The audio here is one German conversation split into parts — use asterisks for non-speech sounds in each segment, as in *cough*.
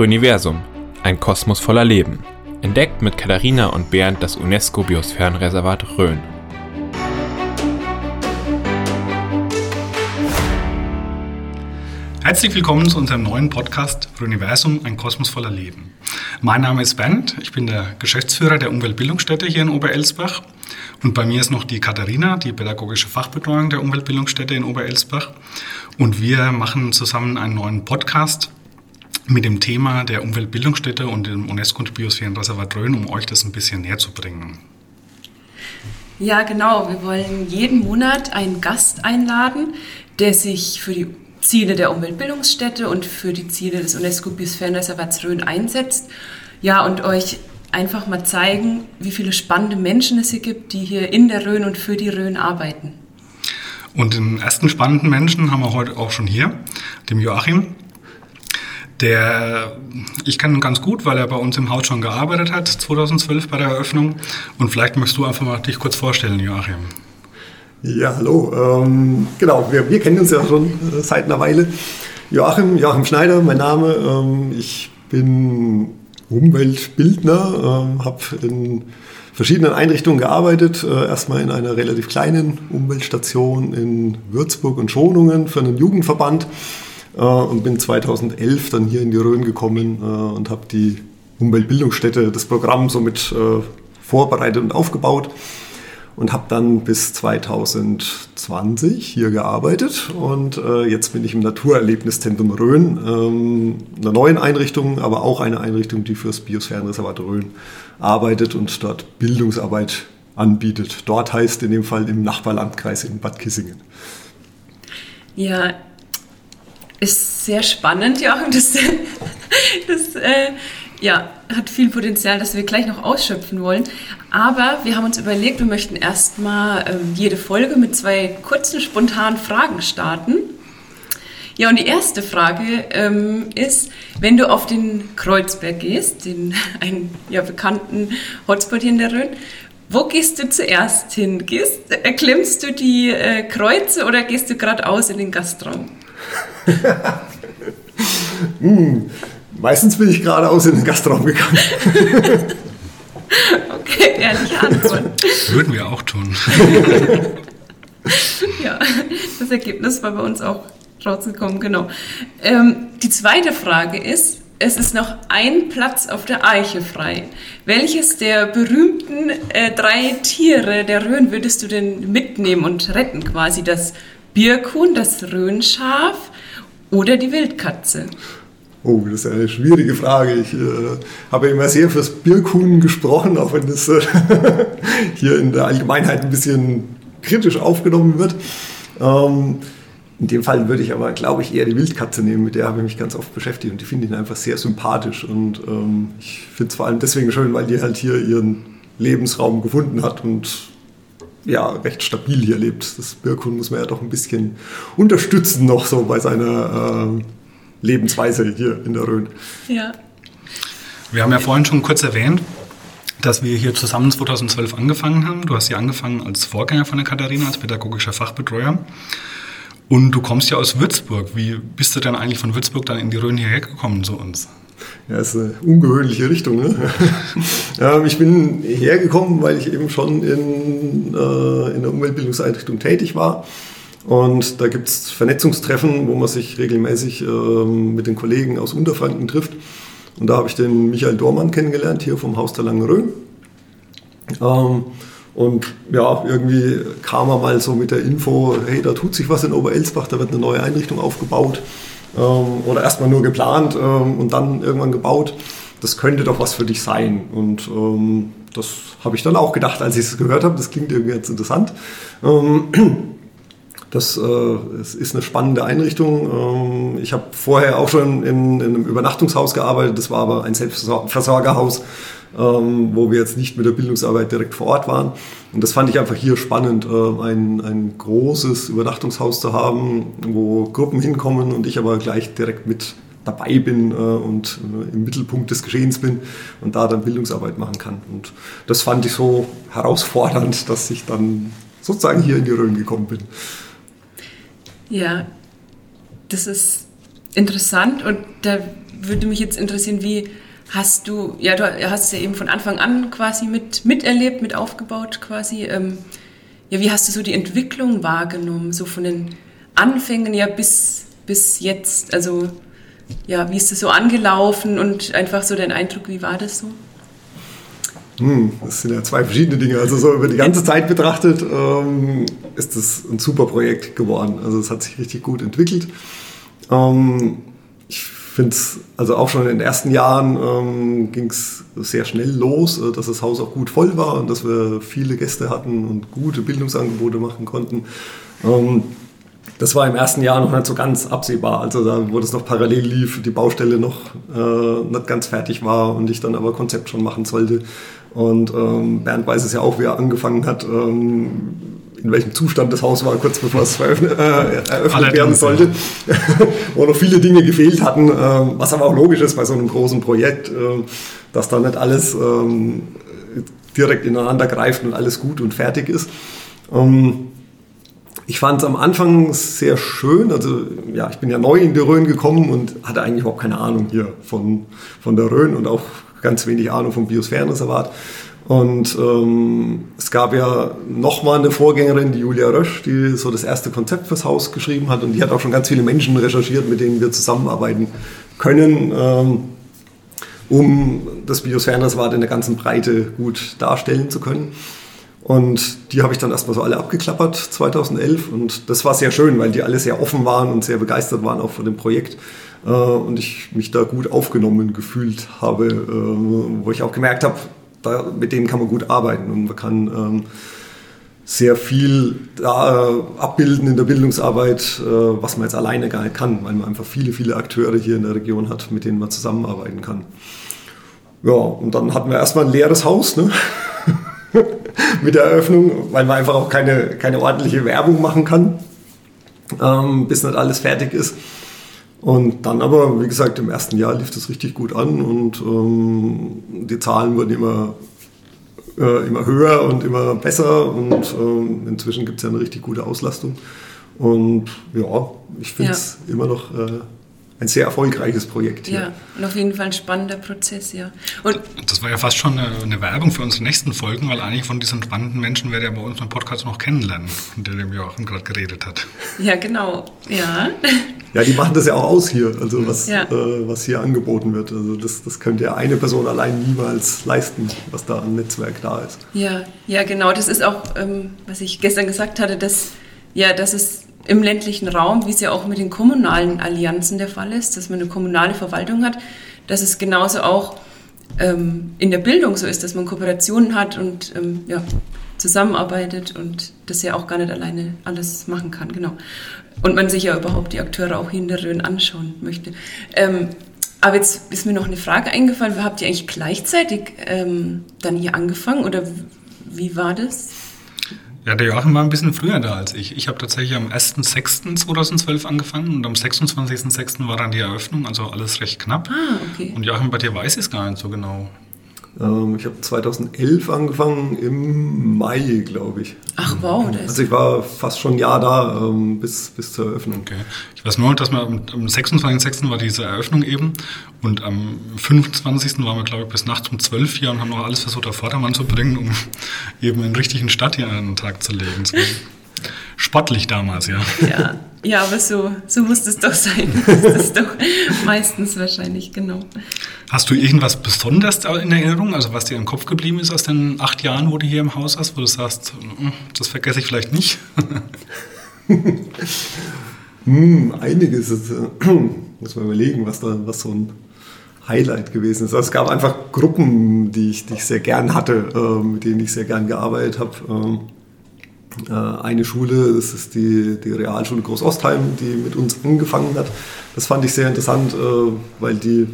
Röniversum, ein Kosmos voller Leben. Entdeckt mit Katharina und Bernd das UNESCO-Biosphärenreservat Rhön. Herzlich willkommen zu unserem neuen Podcast Universum, ein Kosmos voller Leben. Mein Name ist Bernd, ich bin der Geschäftsführer der Umweltbildungsstätte hier in Oberelsbach und bei mir ist noch die Katharina, die pädagogische Fachbetreuung der Umweltbildungsstätte in Oberelsbach und wir machen zusammen einen neuen Podcast mit dem Thema der Umweltbildungsstätte und dem UNESCO- und Biosphärenreservat Rhön, um euch das ein bisschen näher zu bringen. Ja, genau. Wir wollen jeden Monat einen Gast einladen, der sich für die Ziele der Umweltbildungsstätte und für die Ziele des UNESCO-Biosphärenreservats Rhön einsetzt. Ja, und euch einfach mal zeigen, wie viele spannende Menschen es hier gibt, die hier in der Rhön und für die Rhön arbeiten. Und den ersten spannenden Menschen haben wir heute auch schon hier, dem Joachim. Der, ich kenne ihn ganz gut, weil er bei uns im Haus schon gearbeitet hat, 2012 bei der Eröffnung. Und vielleicht möchtest du einfach mal dich kurz vorstellen, Joachim. Ja, hallo. Ähm, genau, wir, wir, kennen uns ja schon äh, seit einer Weile. Joachim, Joachim Schneider, mein Name. Ähm, ich bin Umweltbildner, ähm, habe in verschiedenen Einrichtungen gearbeitet. Äh, erstmal in einer relativ kleinen Umweltstation in Würzburg und Schonungen für einen Jugendverband äh, und bin 2011 dann hier in die Rhön gekommen äh, und habe die Umweltbildungsstätte, das Programm somit äh, vorbereitet und aufgebaut und habe dann bis 2020 hier gearbeitet und äh, jetzt bin ich im Naturerlebniszentrum Rhön, ähm, einer neuen Einrichtung, aber auch eine Einrichtung, die fürs Biosphärenreservat Rhön arbeitet und dort Bildungsarbeit anbietet. Dort heißt in dem Fall im Nachbarlandkreis in Bad Kissingen. Ja, ist sehr spannend, Joachim. Das, das äh, ja, hat viel Potenzial, das wir gleich noch ausschöpfen wollen. Aber wir haben uns überlegt, wir möchten erstmal ähm, jede Folge mit zwei kurzen, spontanen Fragen starten. Ja, und die erste Frage ähm, ist, wenn du auf den Kreuzberg gehst, den *laughs* einen ja, bekannten Hotspot hier in der Rhön, wo gehst du zuerst hin? Gehst, erklimmst du die äh, Kreuze oder gehst du geradeaus in den Gastraum? *laughs* hm, meistens bin ich geradeaus in den Gastraum gegangen. *laughs* okay, ehrliche Antwort. Würden wir auch tun. *laughs* ja, das Ergebnis war bei uns auch rausgekommen, genau. Ähm, die zweite Frage ist, es ist noch ein Platz auf der Eiche frei. Welches der berühmten äh, drei Tiere der Rhön würdest du denn mitnehmen und retten? Quasi das Birkhuhn, das Rhönschaf oder die Wildkatze? Oh, das ist eine schwierige Frage. Ich äh, habe immer sehr fürs Birkhuhn gesprochen, auch wenn das äh, *laughs* hier in der Allgemeinheit ein bisschen kritisch aufgenommen wird. Ähm, in dem Fall würde ich aber, glaube ich, eher die Wildkatze nehmen, mit der habe ich mich ganz oft beschäftigt und die finde ich einfach sehr sympathisch. Und ähm, ich finde es vor allem deswegen schön, weil die halt hier ihren Lebensraum gefunden hat und ja, recht stabil hier lebt. Das Birkhuhn muss man ja doch ein bisschen unterstützen noch so bei seiner äh, Lebensweise hier in der Rhön. Ja. Wir haben ja vorhin schon kurz erwähnt, dass wir hier zusammen 2012 angefangen haben. Du hast hier angefangen als Vorgänger von der Katharina, als pädagogischer Fachbetreuer. Und du kommst ja aus Würzburg. Wie bist du denn eigentlich von Würzburg dann in die Rhön hierher gekommen zu uns? Ja, ist eine ungewöhnliche Richtung. Ne? ähm, ich bin hergekommen, weil ich eben schon in, äh, in der Umweltbildungseinrichtung tätig war. Und da gibt es Vernetzungstreffen, wo man sich regelmäßig ähm, mit den Kollegen aus Unterfranken trifft. Und da habe ich den Michael Dormann kennengelernt, hier vom Haus der Langen Rhön. Ähm, und ja, irgendwie kam er mal so mit der Info, hey, da tut sich was in Oberelsbach, da wird eine neue Einrichtung aufgebaut. Ähm, oder erstmal nur geplant ähm, und dann irgendwann gebaut. Das könnte doch was für dich sein. Und ähm, das habe ich dann auch gedacht, als ich es gehört habe. Das klingt irgendwie jetzt interessant. Ähm, das, äh, ist eine spannende Einrichtung. Ähm, ich habe vorher auch schon in, in, einem Übernachtungshaus gearbeitet. Das war aber ein Selbstversorgerhaus, ähm, wo wir jetzt nicht mit der Bildungsarbeit direkt vor Ort waren. Und das fand ich einfach hier spannend, äh, ein, ein großes Übernachtungshaus zu haben, wo Gruppen hinkommen und ich aber gleich direkt mit dabei bin äh, und äh, im Mittelpunkt des Geschehens bin und da dann Bildungsarbeit machen kann. Und das fand ich so herausfordernd, dass ich dann sozusagen hier in die Rhön gekommen bin. Ja, das ist interessant und da würde mich jetzt interessieren, wie hast du, ja, du hast ja eben von Anfang an quasi mit, miterlebt, mit aufgebaut quasi. Ähm, ja, wie hast du so die Entwicklung wahrgenommen, so von den Anfängen ja bis, bis jetzt? Also, ja, wie ist das so angelaufen und einfach so dein Eindruck, wie war das so? Hm, das sind ja zwei verschiedene Dinge. Also so über die ganze Zeit betrachtet ähm, ist das ein super Projekt geworden. Also es hat sich richtig gut entwickelt. Ähm, ich finde es, also auch schon in den ersten Jahren ähm, ging es sehr schnell los, äh, dass das Haus auch gut voll war und dass wir viele Gäste hatten und gute Bildungsangebote machen konnten. Ähm, das war im ersten Jahr noch nicht so ganz absehbar. Also da, wo das noch parallel lief, die Baustelle noch äh, nicht ganz fertig war und ich dann aber Konzept schon machen sollte. Und ähm, Bernd weiß es ja auch, wie er angefangen hat, ähm, in welchem Zustand das Haus war, kurz bevor es eröffnet, äh, eröffnet werden sollte, *laughs* wo noch viele Dinge gefehlt hatten, äh, was aber auch logisch ist bei so einem großen Projekt, äh, dass da nicht alles ähm, direkt ineinander greift und alles gut und fertig ist. Ähm, ich fand es am Anfang sehr schön. Also ja, ich bin ja neu in die Rhön gekommen und hatte eigentlich überhaupt keine Ahnung hier von, von der Rhön und auch ganz wenig Ahnung vom Biosphärenreservat. Und ähm, es gab ja nochmal eine Vorgängerin, die Julia Rösch, die so das erste Konzept fürs Haus geschrieben hat. Und die hat auch schon ganz viele Menschen recherchiert, mit denen wir zusammenarbeiten können, ähm, um das Biosphärenreservat in der ganzen Breite gut darstellen zu können. Und die habe ich dann erstmal so alle abgeklappert 2011. Und das war sehr schön, weil die alle sehr offen waren und sehr begeistert waren auch von dem Projekt. Äh, und ich mich da gut aufgenommen gefühlt habe, äh, wo ich auch gemerkt habe, da, mit denen kann man gut arbeiten und man kann ähm, sehr viel da, äh, abbilden in der Bildungsarbeit, äh, was man jetzt alleine gar nicht kann, weil man einfach viele, viele Akteure hier in der Region hat, mit denen man zusammenarbeiten kann. Ja, und dann hatten wir erstmal ein leeres Haus ne? *laughs* mit der Eröffnung, weil man einfach auch keine, keine ordentliche Werbung machen kann, ähm, bis nicht alles fertig ist. Und dann aber, wie gesagt, im ersten Jahr lief das richtig gut an und ähm, die Zahlen wurden immer, äh, immer höher und immer besser und ähm, inzwischen gibt es ja eine richtig gute Auslastung. Und ja, ich finde es ja. immer noch äh, ein sehr erfolgreiches Projekt hier. Ja, und auf jeden Fall ein spannender Prozess, ja. Und das war ja fast schon eine, eine, Werbung für unsere nächsten Folgen, weil eigentlich von diesen spannenden Menschen werde ja bei uns im Podcast noch kennenlernen, von dem Joachim gerade geredet hat. Ja, genau, ja. *laughs* Ja, die machen das ja auch aus hier, also was, ja. äh, was hier angeboten wird. Also das, das könnte ja eine Person allein niemals leisten, was da an Netzwerk da ist. Ja, ja, genau. Das ist auch, ähm, was ich gestern gesagt hatte, dass, ja, dass es im ländlichen Raum, wie es ja auch mit den kommunalen Allianzen der Fall ist, dass man eine kommunale Verwaltung hat, dass es genauso auch ähm, in der Bildung so ist, dass man Kooperationen hat und ähm, ja, zusammenarbeitet und das ja auch gar nicht alleine alles machen kann, genau. Und man sich ja überhaupt die Akteure auch Rhön anschauen möchte. Ähm, aber jetzt ist mir noch eine Frage eingefallen, habt ihr eigentlich gleichzeitig ähm, dann hier angefangen oder wie war das? Ja, der Joachim war ein bisschen früher da als ich. Ich habe tatsächlich am 1.6.2012 angefangen und am 26.06. war dann die Eröffnung, also alles recht knapp. Ah, okay. Und Joachim, bei dir weiß ich es gar nicht so genau. Ähm, ich habe 2011 angefangen, im Mai, glaube ich. Ach wow. Das also ich war fast schon ein Jahr da, ähm, bis, bis zur Eröffnung. Okay. Ich weiß nur, dass wir am, am 26.06. war diese Eröffnung eben und am 25. waren wir, glaube ich, bis nachts um 12 hier und haben noch alles versucht, auf Vordermann zu bringen, um *laughs* eben einen richtigen Start hier an den Tag zu legen. *laughs* Sportlich damals, ja. Ja, ja aber so, so muss es doch sein. *laughs* Das ist doch meistens wahrscheinlich, genau. Hast du irgendwas Besonderes in Erinnerung, also was dir im Kopf geblieben ist aus den acht Jahren, wo du hier im Haus hast, wo du sagst, hm, das vergesse ich vielleicht nicht? *laughs* hm, einiges. Ist, äh, *clears throat* muss man überlegen, was da was so ein Highlight gewesen ist. Also es gab einfach Gruppen, die ich, die ich sehr gern hatte, äh, mit denen ich sehr gern gearbeitet habe. Äh, eine Schule, das ist die, die Realschule Großostheim, die mit uns angefangen hat. Das fand ich sehr interessant, äh, weil die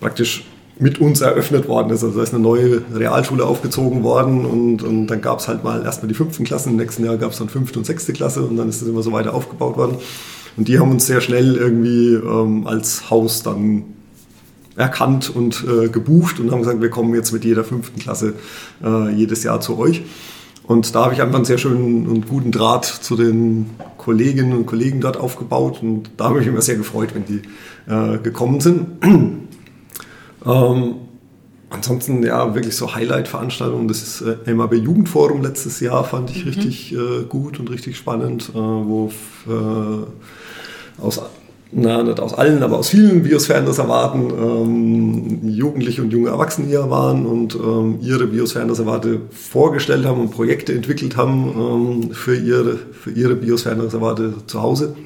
praktisch mit uns eröffnet worden ist. Also da ist eine neue Realschule aufgezogen worden und, und dann gab es halt mal erstmal die fünften Klassen, im nächsten Jahr gab es dann fünfte und sechste Klasse und dann ist das immer so weiter aufgebaut worden. Und die haben uns sehr schnell irgendwie ähm, als Haus dann erkannt und äh, gebucht und haben gesagt, wir kommen jetzt mit jeder fünften Klasse äh, jedes Jahr zu euch. Und da habe ich einfach einen sehr schönen und guten Draht zu den Kolleginnen und Kollegen dort aufgebaut. Und da habe ich mich immer sehr gefreut, wenn die äh, gekommen sind. *clears throat* ähm, ansonsten, ja, wirklich so Highlight-Veranstaltungen. Das ist äh, MAB Jugendforum letztes Jahr, fand ich mhm. richtig äh, gut und richtig spannend, äh, wo äh, aus na, nicht aus allen, aber aus vielen Biosphärenreservaten ähm, Jugendliche und junge Erwachsene hier waren und ähm, ihre Biosphärenreservate vorgestellt haben und Projekte entwickelt haben ähm, für, ihre, für ihre Biosphärenreservate zu Hause.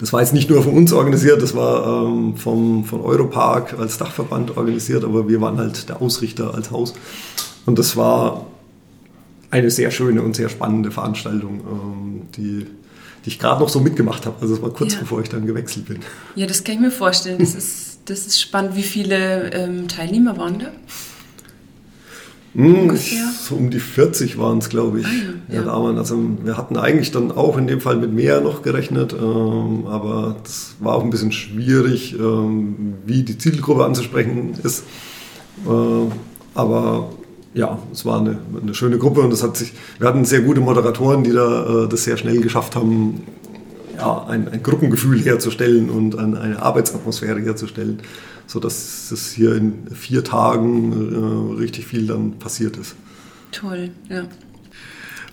Das war jetzt nicht nur von uns organisiert, das war ähm, vom, von Europark als Dachverband organisiert, aber wir waren halt der Ausrichter als Haus. Und das war eine sehr schöne und sehr spannende Veranstaltung, ähm, die die ich gerade noch so mitgemacht habe. Also das war kurz ja. bevor ich dann gewechselt bin. Ja, das kann ich mir vorstellen. Das ist, das ist spannend. Wie viele ähm, Teilnehmer waren da? Hm, so um die 40 waren es, glaube ich. Ah, ja. Ja, ja. also wir hatten eigentlich dann auch in dem Fall mit mehr noch gerechnet, ähm, aber das war auch ein bisschen schwierig, ähm, wie die Zielgruppe anzusprechen ist. Äh, aber ja, es war eine, eine, schöne Gruppe und das hat sich, wir hatten sehr gute Moderatoren, die da äh, das sehr schnell geschafft haben, ja, ein, ein Gruppengefühl herzustellen und ein, eine Arbeitsatmosphäre herzustellen, sodass es hier in vier Tagen äh, richtig viel dann passiert ist. Toll, ja.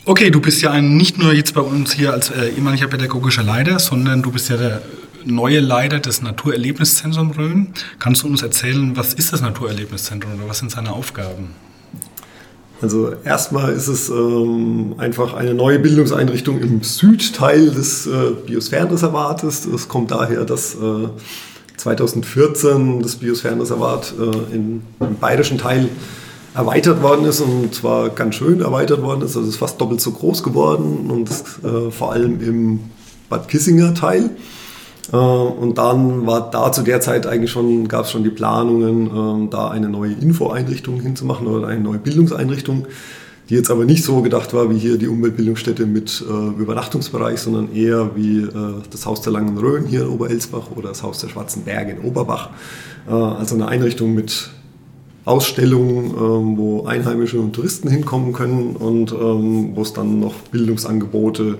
Okay, du bist ja ein, nicht nur jetzt bei uns hier als äh, ehemaliger pädagogischer Leiter, sondern du bist ja der neue Leiter des Naturerlebniszentrums Rhön. Kannst du uns erzählen, was ist das Naturerlebniszentrum oder was sind seine Aufgaben? Also erstmal ist es ähm, einfach eine neue Bildungseinrichtung im Südteil des äh, Biosphärenreservates. Das kommt daher, dass äh, 2014 das Biosphärenreservat äh, in, im bayerischen Teil erweitert worden ist und zwar ganz schön erweitert worden ist. Also es ist fast doppelt so groß geworden und äh, vor allem im Bad Kissinger Teil. Äh, und dann war da zu der Zeit eigentlich schon, gab es schon die Planungen, ähm, da eine neue Infoeinrichtung hinzumachen oder eine neue Bildungseinrichtung, die jetzt aber nicht so gedacht war wie hier die Umweltbildungsstätte mit äh, Übernachtungsbereich, sondern eher wie äh, das Haus der Langen Rhön hier in Oberelsbach oder das Haus der Schwarzen Berge in Oberbach. also eine Einrichtung mit Ausstellungen, ähm, wo Einheimische und Touristen hinkommen können und ähm, wo es dann noch Bildungsangebote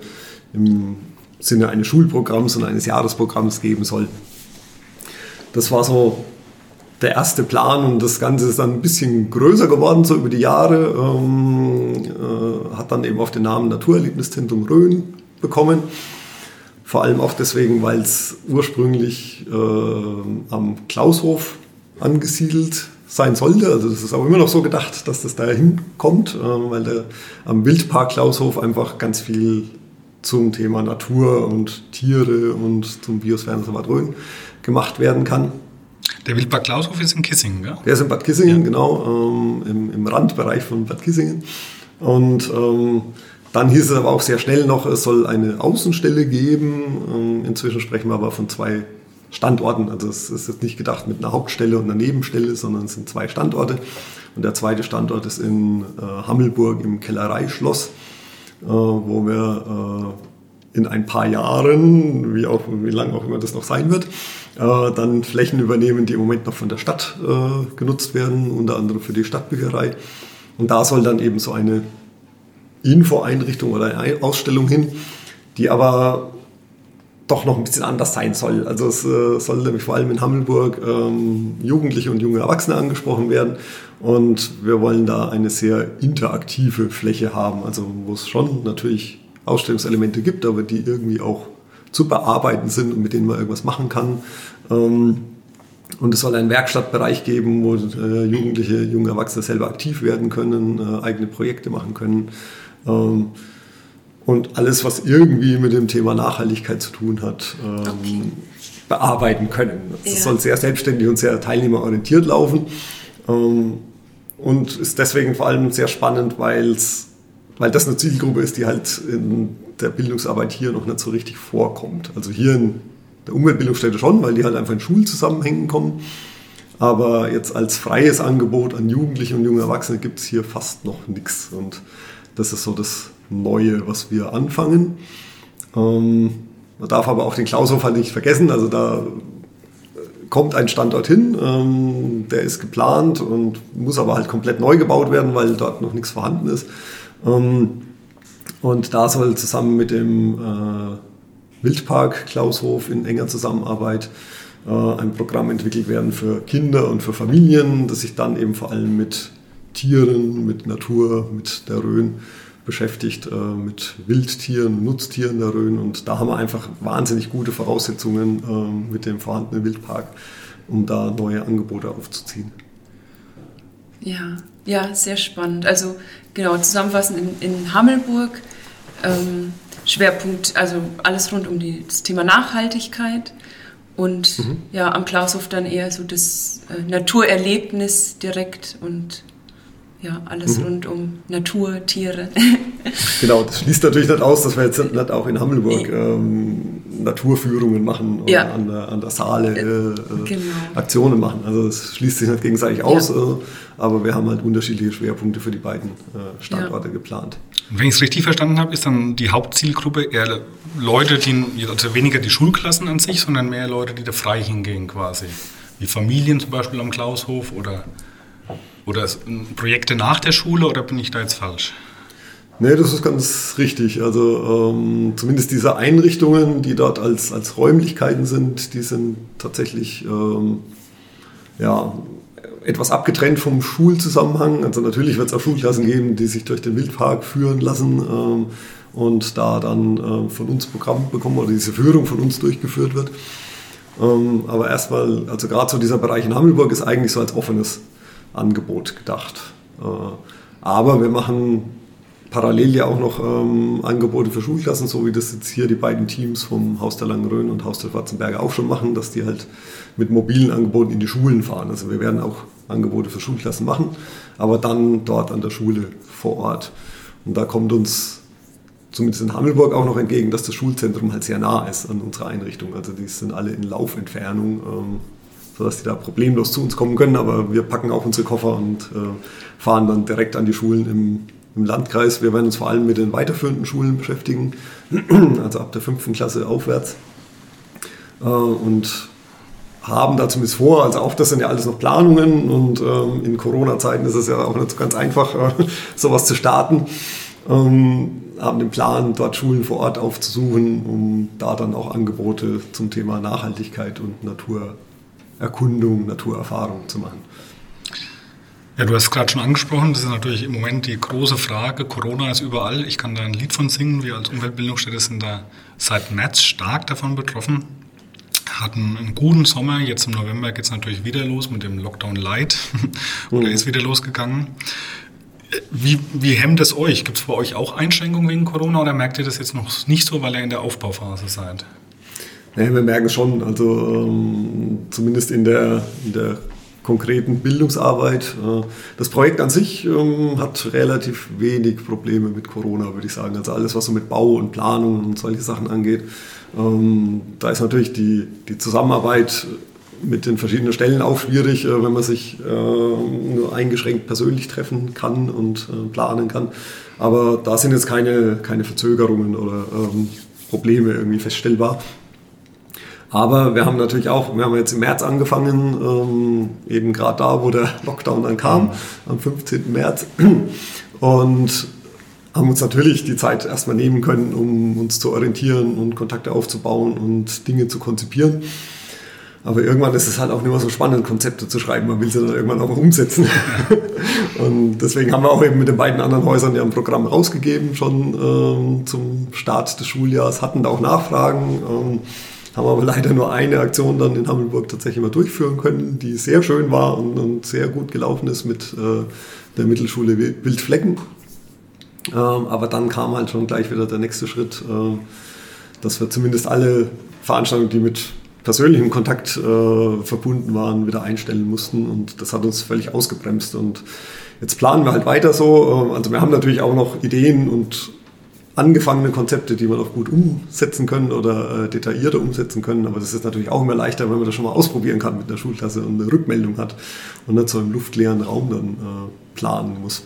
im Sinne eines Schulprogramms und eines Jahresprogramms geben soll. Das war so der erste Plan und das Ganze ist dann ein bisschen größer geworden, so über die Jahre. Ähm, äh, hat dann eben auf den Namen Naturerlebniszentrum Rhön bekommen. Vor allem auch deswegen, weil es ursprünglich äh, am Klaushof angesiedelt sein sollte. Also das ist auch immer noch so gedacht, dass das da hinkommt, äh, weil der, am Wildpark Klaushof einfach ganz viel zum Thema Natur und Tiere und zum Biosphärenreservat Rhön gemacht werden kann. Der Wildpark Klaushof ist in Kissingen, ja? Der ist in Bad Kissingen, ja. genau, ähm, im, im, Randbereich von Bad Kissingen. Und ähm, dann hieß es aber auch sehr schnell noch, es soll eine Außenstelle geben. Ähm, inzwischen sprechen wir aber von zwei Standorten. Also es ist jetzt nicht gedacht mit einer Hauptstelle und einer Nebenstelle, sondern es sind zwei Standorte. Und der zweite Standort ist in äh, Hammelburg im Kellereischloss. Wo wir äh, in ein paar Jahren, wie, auch, wie lange auch immer das noch sein wird, äh, dann Flächen übernehmen, die im Moment noch von der Stadt genutzt werden, unter anderem für die Stadtbücherei. Und da soll dann eben so eine Infoeinrichtung oder eine Ausstellung hin, die aber doch noch ein bisschen anders sein soll. Also es äh, soll nämlich vor allem in Hammelburg ähm, Jugendliche und junge Erwachsene angesprochen werden und wir wollen da eine sehr interaktive Fläche haben, also wo es schon natürlich Ausstellungselemente gibt, aber die irgendwie auch zu bearbeiten sind und mit denen man irgendwas machen kann. Ähm, und es soll einen Werkstattbereich geben, wo äh, Jugendliche, junge Erwachsene selber aktiv werden können, äh, eigene Projekte machen können. Ähm, und alles, was irgendwie mit dem Thema Nachhaltigkeit zu tun hat, ähm, okay. bearbeiten können. Es ja. soll sehr selbstständig und sehr teilnehmerorientiert laufen ähm, und ist deswegen vor allem sehr spannend, weil's, weil das eine Zielgruppe ist, die halt in der Bildungsarbeit hier noch nicht so richtig vorkommt. Also hier in der Umweltbildungsstätte schon, weil die halt einfach in Schulzusammenhängen kommen. Aber jetzt als freies Angebot an Jugendliche und junge Erwachsene gibt es hier fast noch nichts. Und das ist so das Neue, was wir anfangen. Ähm, man darf aber auch den Klaushof halt nicht vergessen. Also da kommt ein Standort hin, ähm, der ist geplant und muss aber halt komplett neu gebaut werden, weil dort noch nichts vorhanden ist. Ähm, und da soll zusammen mit dem äh, Wildpark Klaushof in enger Zusammenarbeit äh, ein Programm entwickelt werden für Kinder und für Familien, das sich dann eben vor allem mit Tieren, mit Natur, mit der Rhön beschäftigt, äh, mit Wildtieren, Nutztieren der Rhön. Und da haben wir einfach wahnsinnig gute Voraussetzungen äh, mit dem vorhandenen Wildpark, um da neue Angebote aufzuziehen. Ja, ja, sehr spannend. Also genau, zusammenfassend in, in Hammelburg. Ähm, Schwerpunkt, also alles rund um die, das Thema Nachhaltigkeit und mhm. ja, am Klaushof dann eher so das äh, Naturerlebnis direkt und ja, alles mhm. rund um Natur, Tiere. *laughs* genau, das schließt natürlich nicht aus, dass wir jetzt nicht auch in Hammelburg ähm, Naturführungen machen oder ja. an, der, an der Saale äh, äh, genau. Aktionen machen. Also es schließt sich nicht gegenseitig aus, ja. äh, aber wir haben halt unterschiedliche Schwerpunkte für die beiden äh, Standorte ja. geplant. Und wenn ich es richtig verstanden habe, ist dann die Hauptzielgruppe eher Leute, die, also weniger die Schulklassen an sich, sondern mehr Leute, die da frei hingehen quasi. Wie Familien zum Beispiel am Klaushof oder, oder Projekte nach der Schule oder bin ich da jetzt falsch? Nee, das ist ganz richtig. Also ähm, zumindest diese Einrichtungen, die dort als, als Räumlichkeiten sind, die sind tatsächlich ähm, ja, etwas abgetrennt vom Schulzusammenhang. Also natürlich wird es auch Schulklassen geben, die sich durch den Wildpark führen lassen ähm, und da dann äh, von uns Programm bekommen oder diese Führung von uns durchgeführt wird. Ähm, aber erstmal, also gerade so dieser Bereich in Hammelburg ist eigentlich so als offenes Angebot gedacht. Äh, aber wir machen parallel ja auch noch ähm, Angebote für Schulklassen, so wie das jetzt hier die beiden Teams vom Haus der Langen Rhön und Haus der Schwarzenberger auch schon machen, dass die halt mit mobilen Angeboten in die Schulen fahren. Also wir werden auch Angebote für Schulklassen machen, aber dann dort an der Schule vor Ort. Und da kommt uns zumindest in Hammelburg auch noch entgegen, dass das Schulzentrum halt sehr nah ist an unserer Einrichtung. Also die sind alle in Laufentfernung, ähm, sodass die da problemlos zu uns kommen können. Aber wir packen auch unsere Koffer und äh, fahren dann direkt an die Schulen im im Landkreis. Wir werden uns vor allem mit den weiterführenden Schulen beschäftigen, *clears throat* also ab der fünften Klasse aufwärts. Äh, und haben da zumindest vor, also auch das sind ja alles noch Planungen und ähm, in Corona-Zeiten ist es ja auch nicht so ganz einfach, *laughs* äh, sowas zu starten. Ähm, haben den Plan, dort Schulen vor Ort aufzusuchen, um da dann auch Angebote zum Thema Nachhaltigkeit und Naturerkundung, Naturerfahrung zu machen. Ja, du hast gerade schon angesprochen, das ist natürlich im Moment die große Frage. Corona ist überall. Ich kann da ein Lied von singen. Wir als Umweltbildungsstätte sind da seit März stark davon betroffen. Hatten einen guten Sommer. Jetzt im November geht es natürlich wieder los mit dem Lockdown Light. *laughs* Oder mhm. ist wieder losgegangen. Wie, wie hemmt es euch? Gibt es bei euch auch Einschränkungen wegen Corona oder merkt ihr das jetzt noch nicht so, weil ihr in der Aufbauphase seid? Nee, wir merken schon. Also ähm, zumindest in der, in der konkreten Bildungsarbeit. Äh, das Projekt an sich ähm, hat relativ wenig Probleme mit Corona, würde ich sagen. Also alles, was so mit Bau und Planung und solche Sachen angeht. Ähm, da ist natürlich die, die Zusammenarbeit mit den verschiedenen Stellen auch schwierig, äh, wenn man sich äh, nur eingeschränkt persönlich treffen kann und planen kann. Aber da sind jetzt keine, keine Verzögerungen oder ähm, Probleme irgendwie feststellbar. Aber wir haben natürlich auch, wir haben jetzt im März angefangen, ähm, eben gerade da, wo der Lockdown dann kam, am 15. März. *clears throat* Und haben uns natürlich die Zeit erstmal nehmen können, um uns zu orientieren und Kontakte aufzubauen und Dinge zu konzipieren. Aber irgendwann ist es halt auch nicht mehr so spannend, Konzepte zu schreiben. Man will sie dann irgendwann auch umsetzen. *laughs* und deswegen haben wir auch eben mit den beiden anderen Häusern ja ein Programm rausgegeben, schon ähm, zum Start des Schuljahres, hatten da auch Nachfragen. Ähm, haben aber leider nur eine Aktion dann in Hammelburg tatsächlich mal durchführen können, die sehr schön war und, und sehr gut gelaufen ist mit äh, der Mittelschule Wildflecken. Ähm, aber dann kam halt schon gleich wieder der nächste Schritt, äh, dass wir zumindest alle Veranstaltungen, die mit persönlichem Kontakt äh, verbunden waren, wieder einstellen mussten. Und das hat uns völlig ausgebremst. Und jetzt planen wir halt weiter so. Ähm, also wir haben natürlich auch noch Ideen und angefangene Konzepte, die man auch gut umsetzen können oder äh, detaillierter umsetzen können. Aber das ist natürlich auch immer leichter, wenn man das schon mal ausprobieren kann mit einer Schulklasse und eine Rückmeldung hat und nicht so im luftleeren Raum dann äh, planen muss.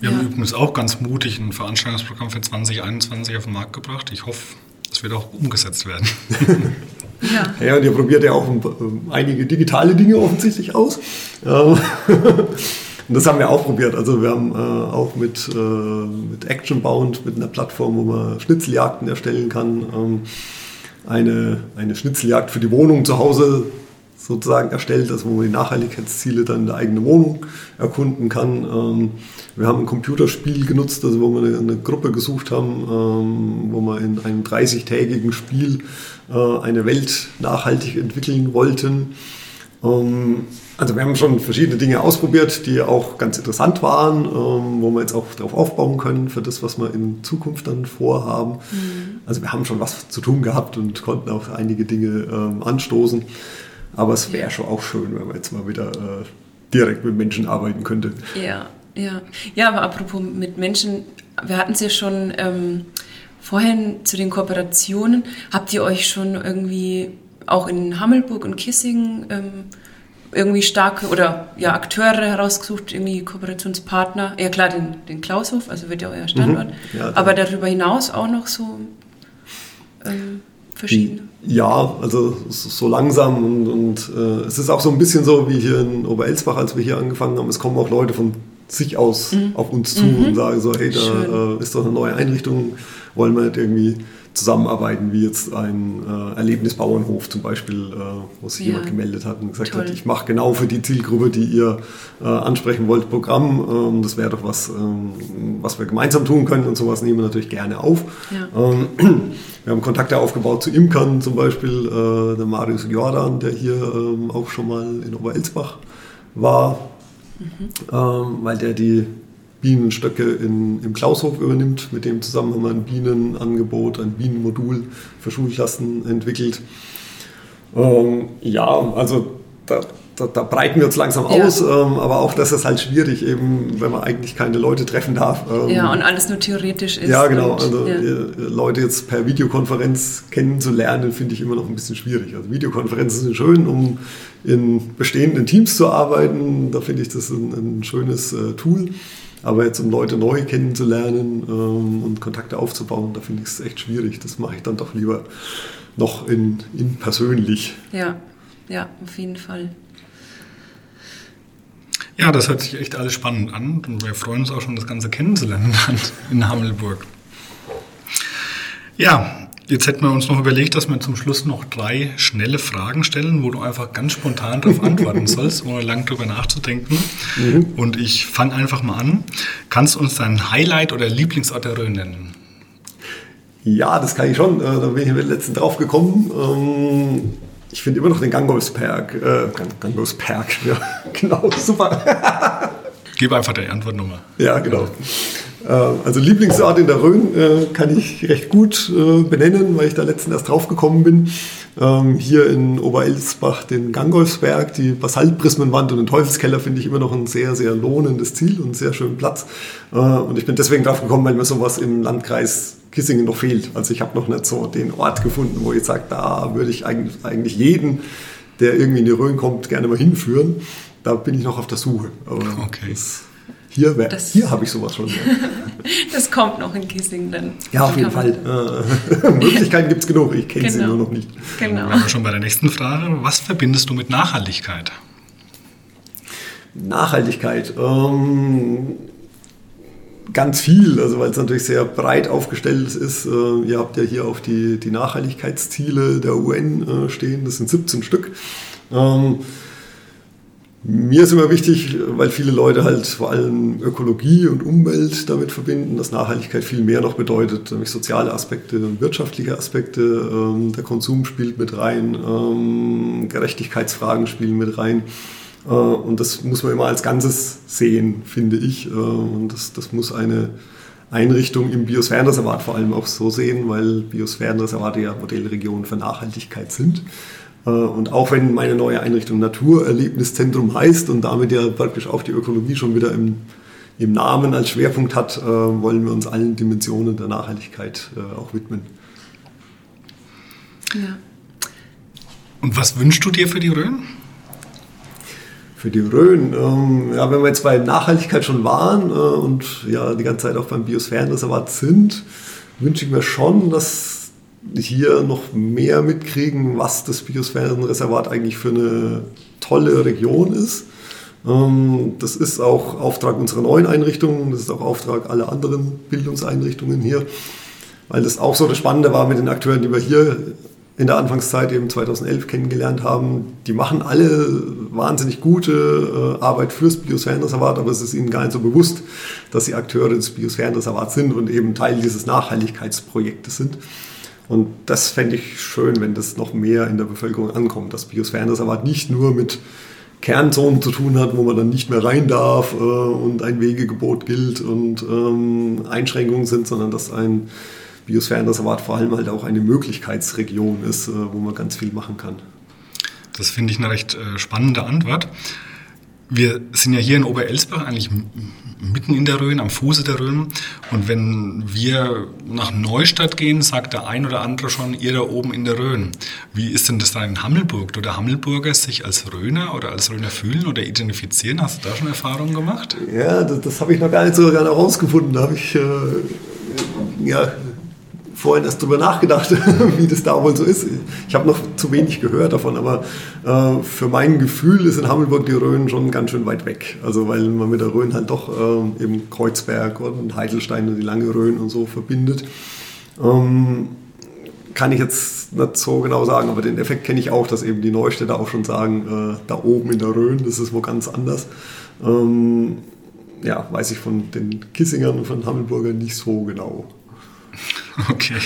Wir ja. haben übrigens auch ganz mutig ein Veranstaltungsprogramm für 2021 auf den Markt gebracht. Ich hoffe, es wird auch umgesetzt werden. *laughs* ja. ja, und ihr probiert ja auch einige digitale Dinge offensichtlich aus. *laughs* Und das haben wir auch probiert. Also wir haben äh, auch mit, äh, mit Actionbound, mit einer Plattform, wo man Schnitzeljagden erstellen kann, ähm, eine, eine Schnitzeljagd für die Wohnung zu Hause sozusagen erstellt, also wo man die Nachhaltigkeitsziele dann in der eigenen Wohnung erkunden kann. Ähm, wir haben ein Computerspiel genutzt, also wo wir eine, eine Gruppe gesucht haben, ähm, wo wir in einem 30-tägigen Spiel äh, eine Welt nachhaltig entwickeln wollten. Ähm, also wir haben schon verschiedene Dinge ausprobiert, die auch ganz interessant waren, ähm, wo wir jetzt auch darauf aufbauen können für das, was wir in Zukunft dann vorhaben. Mhm. Also wir haben schon was zu tun gehabt und konnten auch einige Dinge ähm, anstoßen. Aber es wäre schon auch schön, wenn man jetzt mal wieder äh, direkt mit Menschen arbeiten könnte. Ja, ja. Ja, aber apropos mit Menschen, wir hatten es ja schon ähm, vorhin zu den Kooperationen. Habt ihr euch schon irgendwie auch in Hammelburg und Kissing ähm, irgendwie starke oder ja, Akteure herausgesucht, irgendwie Kooperationspartner? Ja klar, den, den Klaushof, also wird ja euer Standort. Mhm. Ja, aber darüber hinaus auch noch so ähm, verschiedene? Ja, also so langsam und, und äh, es ist auch so ein bisschen so wie hier in Oberelsbach, als wir hier angefangen haben. Es kommen auch Leute von sich aus mhm. auf uns zu mhm. und sagen so, hey, da äh, ist doch eine neue Einrichtung, wollen wir nicht irgendwie zusammenarbeiten, wie jetzt ein äh, Erlebnisbauernhof zum Beispiel, äh, wo sich ja. jemand gemeldet hat und gesagt Toll. hat, ich mache genau für die Zielgruppe, die ihr äh, ansprechen wollt, Programm. Ähm, das wäre doch was, ähm, was wir gemeinsam tun können und sowas nehmen wir natürlich gerne auf. Ja. Ähm, *clears throat* wir haben Kontakte aufgebaut zu Imkern zum Beispiel, äh, der Marius Jordan, der hier ähm, auch schon mal in Oberelsbach war, mhm. Ähm, weil der die Bienenstöcke in, im Klaushof übernimmt. Mit dem zusammen haben wir ein Bienenangebot, ein Bienenmodul für Schulklassen entwickelt. Ähm, ja, also da, da, da, breiten wir uns langsam ja. aus, ähm, aber auch das ist halt schwierig, eben, wenn man eigentlich keine Leute treffen darf. Ähm, ja, und alles nur theoretisch ist. Ja, genau. Und, also ja. Leute jetzt per Videokonferenz kennenzulernen, finde ich immer noch ein bisschen schwierig. Also Videokonferenzen sind schön, um in bestehenden Teams zu arbeiten. Da finde ich das ein, ein schönes äh, Tool. Aber jetzt, um Leute neu kennenzulernen ähm, und Kontakte aufzubauen, da finde ich es echt schwierig. Das mache ich dann doch lieber noch in, in persönlich. Ja, ja, auf jeden Fall. Ja, das hört sich echt alles spannend an und wir freuen uns auch schon, das Ganze kennenzulernen *laughs* in Hammelburg. Ja, Jetzt hätten wir uns noch überlegt, dass wir zum Schluss noch drei schnelle Fragen stellen, wo du einfach ganz spontan darauf *laughs* antworten sollst, ohne lang drüber nachzudenken. Mhm. Und ich fange einfach mal an. Kannst du uns dein Highlight oder Lieblingsort der Rhön nennen? Ja, das kann ich schon. Äh, da bin ich im letzten drauf gekommen. Ich finde immer noch den Gangolfsberg. Äh, Gangolfsberg, ja, *laughs* genau, super. *laughs* Gib einfach deine Antwortnummer. Ja, genau. Äh, also Lieblingsort in der Rhön äh, kann ich recht gut äh, benennen, weil ich da letztens erst drauf gekommen bin. Ähm, hier in Oberelsbach den Gangolfsberg, die Basaltprismenwand und den Teufelskeller finde ich immer noch ein sehr, sehr lohnendes Ziel und einen sehr schönen Platz. Und ich bin deswegen drauf gekommen, weil mir sowas im Landkreis Kissingen noch fehlt. Also ich habe noch nicht so den Ort gefunden, wo ich sage, da würde ich eigentlich jeden, der irgendwie in die Rhön kommt, gerne mal hinführen. Da bin ich noch auf der Suche. Aber okay. Hier, hier habe ich sowas schon. *laughs* das kommt noch in Kissing dann. Ja, auf jeden Fall. Äh, *laughs* Möglichkeiten gibt es genug, ich kenne genau. sie nur noch nicht. Genau. Dann wir schon bei der nächsten Frage. Was verbindest du mit Nachhaltigkeit? Nachhaltigkeit. Ähm, ganz viel, also weil es natürlich sehr breit aufgestellt ist. Äh, ihr habt ja hier auch die, die Nachhaltigkeitsziele der UN äh, stehen, das sind 17 Stück. Ähm, mir ist immer wichtig, weil viele Leute halt vor allem Ökologie und Umwelt damit verbinden, dass Nachhaltigkeit viel mehr noch bedeutet, nämlich soziale Aspekte und wirtschaftliche Aspekte. Ähm, der Konsum spielt mit rein, ähm, Gerechtigkeitsfragen spielen mit rein. Äh, und das muss man immer als Ganzes sehen, finde ich. Äh, und das, das muss eine Einrichtung im Biosphärenreservat vor allem auch so sehen, weil Biosphärenreservate ja Modellregionen für Nachhaltigkeit sind. Äh, und auch wenn meine neue Einrichtung Naturerlebniszentrum heißt und damit ja praktisch auch die Ökologie schon wieder im, im Namen als Schwerpunkt hat, äh, wollen wir uns allen Dimensionen der Nachhaltigkeit äh, auch widmen. Ja. Und was wünschst du dir für die Rhön? Für die Rhön, ähm, ja, wenn wir jetzt bei Nachhaltigkeit schon waren äh, und ja die ganze Zeit auch beim Biosphärenreservat sind, wünsche ich mir schon, dass hier noch mehr mitkriegen, was das Biosphärenreservat eigentlich für eine tolle Region ist. Ähm, das ist auch Auftrag unserer neuen Einrichtungen, das ist auch Auftrag aller anderen Bildungseinrichtungen hier, weil das auch so das Spannende war mit den Akteuren, die wir hier in der Anfangszeit eben 2011 kennengelernt haben. Die machen alle wahnsinnig gute äh, Arbeit fürs Biosphärenreservat, aber es ist ihnen gar nicht so bewusst, dass sie Akteure des Biosphärenreservats sind und eben Teil dieses Nachhaltigkeitsprojektes sind. Und das fände ich schön, wenn das noch mehr in der Bevölkerung ankommt, dass Biosphärenreservat nicht nur mit Kernzonen zu tun hat, wo man dann nicht mehr rein darf äh, und ein Wegegebot gilt und ähm, Einschränkungen sind, sondern dass ein Biosphärenreservat vor allem halt auch eine Möglichkeitsregion ist, äh, wo man ganz viel machen kann. Das finde ich eine recht äh, spannende Antwort. Wir sind ja hier in Oberelsbach eigentlich mitten in der Rhön, am Fuße der Rhön. Und wenn wir nach Neustadt gehen, sagt der ein oder andere schon, ihr da oben in der Rhön. Wie ist denn das da in Hammelburg? Oder Hammelburger sich als Rhöner oder als Rhöner fühlen oder identifizieren? Hast du da schon Erfahrungen gemacht? Ja, das, das habe ich noch gar nicht so gerne herausgefunden. Da habe ich äh, ja, vorhin erst drüber nachgedacht, *laughs* wie das da wohl so ist. Ich habe noch zu wenig gehört davon, aber äh, für mein Gefühl ist in Hammelburg die Rhön schon ganz schön weit weg. Also weil man mit der Rhön halt doch äh, eben Kreuzberg und Heidelstein und die lange Rhön und so verbindet. Ähm, kann ich jetzt nicht so genau sagen, aber den Effekt kenne ich auch, dass eben die Neustädter auch schon sagen, äh, da oben in der Rhön, das ist wo ganz anders. Ähm, ja, weiß ich von den Kissingern und von Hammelburgern nicht so genau. *laughs* Okay.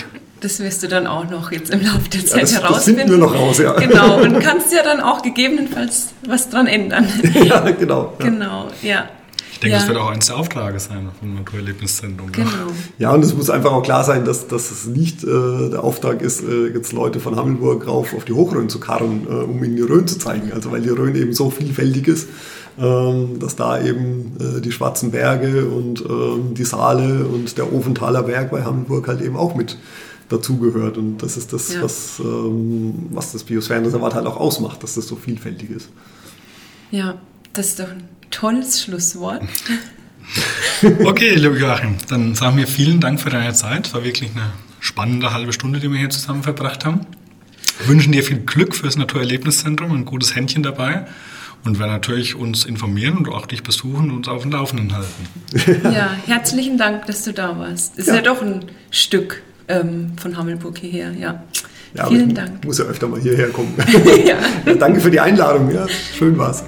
Das wirst du dann auch noch jetzt im Laufe der Zeit ja, das, herausfinden. Das wir noch raus, ja. Genau, *laughs* und kannst ja dann auch gegebenenfalls was dran ändern. *laughs* Ja, genau. Ja. Genau, ja. Ich denke, ja. das wird auch eines der Auftrage sein vom Naturerlebniszentrum. Genau. Ja, und es muss einfach auch klar sein, dass, dass es nicht äh, der Auftrag ist, äh, jetzt Leute von Hammelburg rauf auf die Hochrhön zu karren, äh, um ihnen die Rhön zu zeigen. Also weil die Rhön eben so vielfältig ist, ähm, dass da eben äh, die Schwarzen Berge und ähm, die Saale und der Ofenthaler Berg bei Hamburg halt eben auch mit dazugehört. Und das ist das, ja. was, ähm, was das Biosphärenreservat halt auch ausmacht, dass das so vielfältig ist. Ja, das ist doch ein tolles Schlusswort. *laughs* okay, lieber Joachim, dann sagen wir vielen Dank für deine Zeit. Es war wirklich eine spannende halbe Stunde, die wir hier zusammen verbracht haben. Wir wünschen dir viel Glück fürs Naturerlebniszentrum, ein gutes Händchen dabei und werden natürlich uns informieren und auch dich besuchen und uns auf dem Laufenden halten. Ja, herzlichen Dank, dass du da warst. Ist ja, ja doch ein Stück ähm, von Hammelburg hierher, ja. ja Vielen Dank. Ich muss ja öfter mal hierher kommen. *laughs* ja. ja. danke für die Einladung, ja. Schön war's.